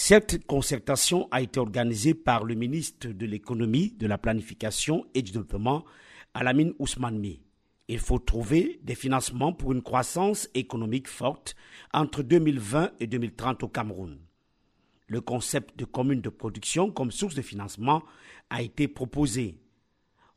Cette concertation a été organisée par le ministre de l'économie, de la planification et du développement, Alamine Ousmane Il faut trouver des financements pour une croissance économique forte entre 2020 et 2030 au Cameroun. Le concept de commune de production comme source de financement a été proposé.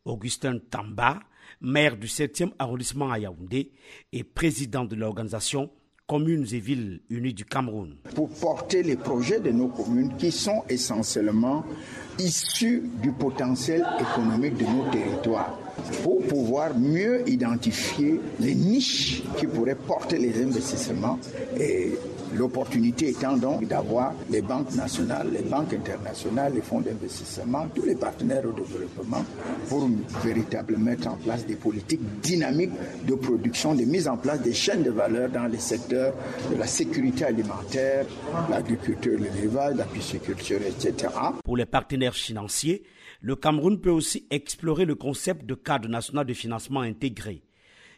Augustin Tamba, maire du 7e arrondissement à Yaoundé et président de l'organisation communes et villes unies du Cameroun. Pour porter les projets de nos communes qui sont essentiellement issus du potentiel économique de nos territoires pour pouvoir mieux identifier les niches qui pourraient porter les investissements et L'opportunité étant donc d'avoir les banques nationales, les banques internationales, les fonds d'investissement, tous les partenaires au développement pour véritablement mettre en place des politiques dynamiques de production, de mise en place des chaînes de valeur dans les secteurs de la sécurité alimentaire, l'agriculture, l'élevage, la pisciculture, etc. Pour les partenaires financiers, le Cameroun peut aussi explorer le concept de cadre national de financement intégré.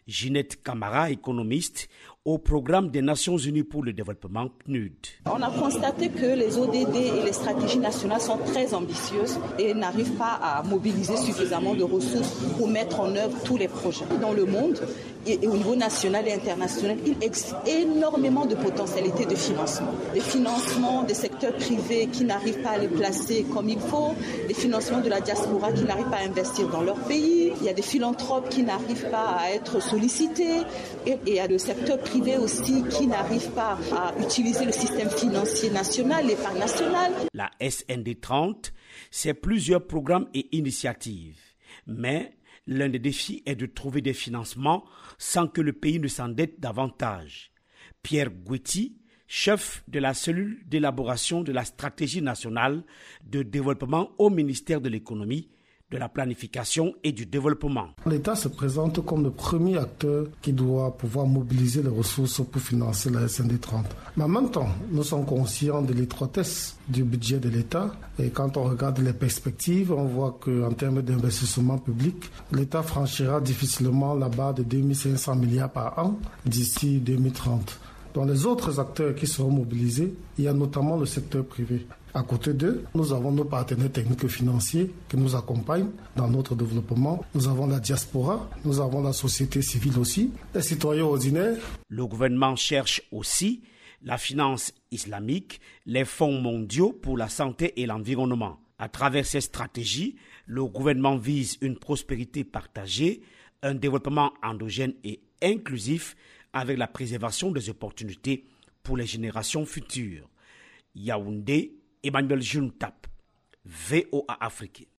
Ginette Camara, économiste, au programme des Nations Unies pour le développement PNUD. On a constaté que les ODD et les stratégies nationales sont très ambitieuses et n'arrivent pas à mobiliser suffisamment de ressources pour mettre en œuvre tous les projets. Dans le monde et au niveau national et international, il existe énormément de potentialités de financement. Des financements des secteurs privés qui n'arrivent pas à les placer comme il faut, des financements de la diaspora qui n'arrivent pas à investir dans leur pays, il y a des philanthropes qui n'arrivent pas à être sollicités et il y a le secteur privé aussi qui n'arrivent pas à utiliser le système financier national, l'épargne nationale. La SND 30, c'est plusieurs programmes et initiatives. Mais l'un des défis est de trouver des financements sans que le pays ne s'endette davantage. Pierre Guetti, chef de la cellule d'élaboration de la stratégie nationale de développement au ministère de l'économie, de la planification et du développement. L'État se présente comme le premier acteur qui doit pouvoir mobiliser les ressources pour financer la SND 30. Mais en même temps, nous sommes conscients de l'étroitesse du budget de l'État et quand on regarde les perspectives, on voit qu'en termes d'investissement public, l'État franchira difficilement la barre de 2500 milliards par an d'ici 2030. Dans les autres acteurs qui seront mobilisés, il y a notamment le secteur privé. À côté d'eux, nous avons nos partenaires techniques et financiers qui nous accompagnent dans notre développement. Nous avons la diaspora, nous avons la société civile aussi, les citoyens ordinaires. Le gouvernement cherche aussi la finance islamique, les fonds mondiaux pour la santé et l'environnement. À travers ces stratégies, le gouvernement vise une prospérité partagée, un développement endogène et inclusif avec la préservation des opportunités pour les générations futures. Yaoundé, Emmanuel Juntap, VOA Afrique.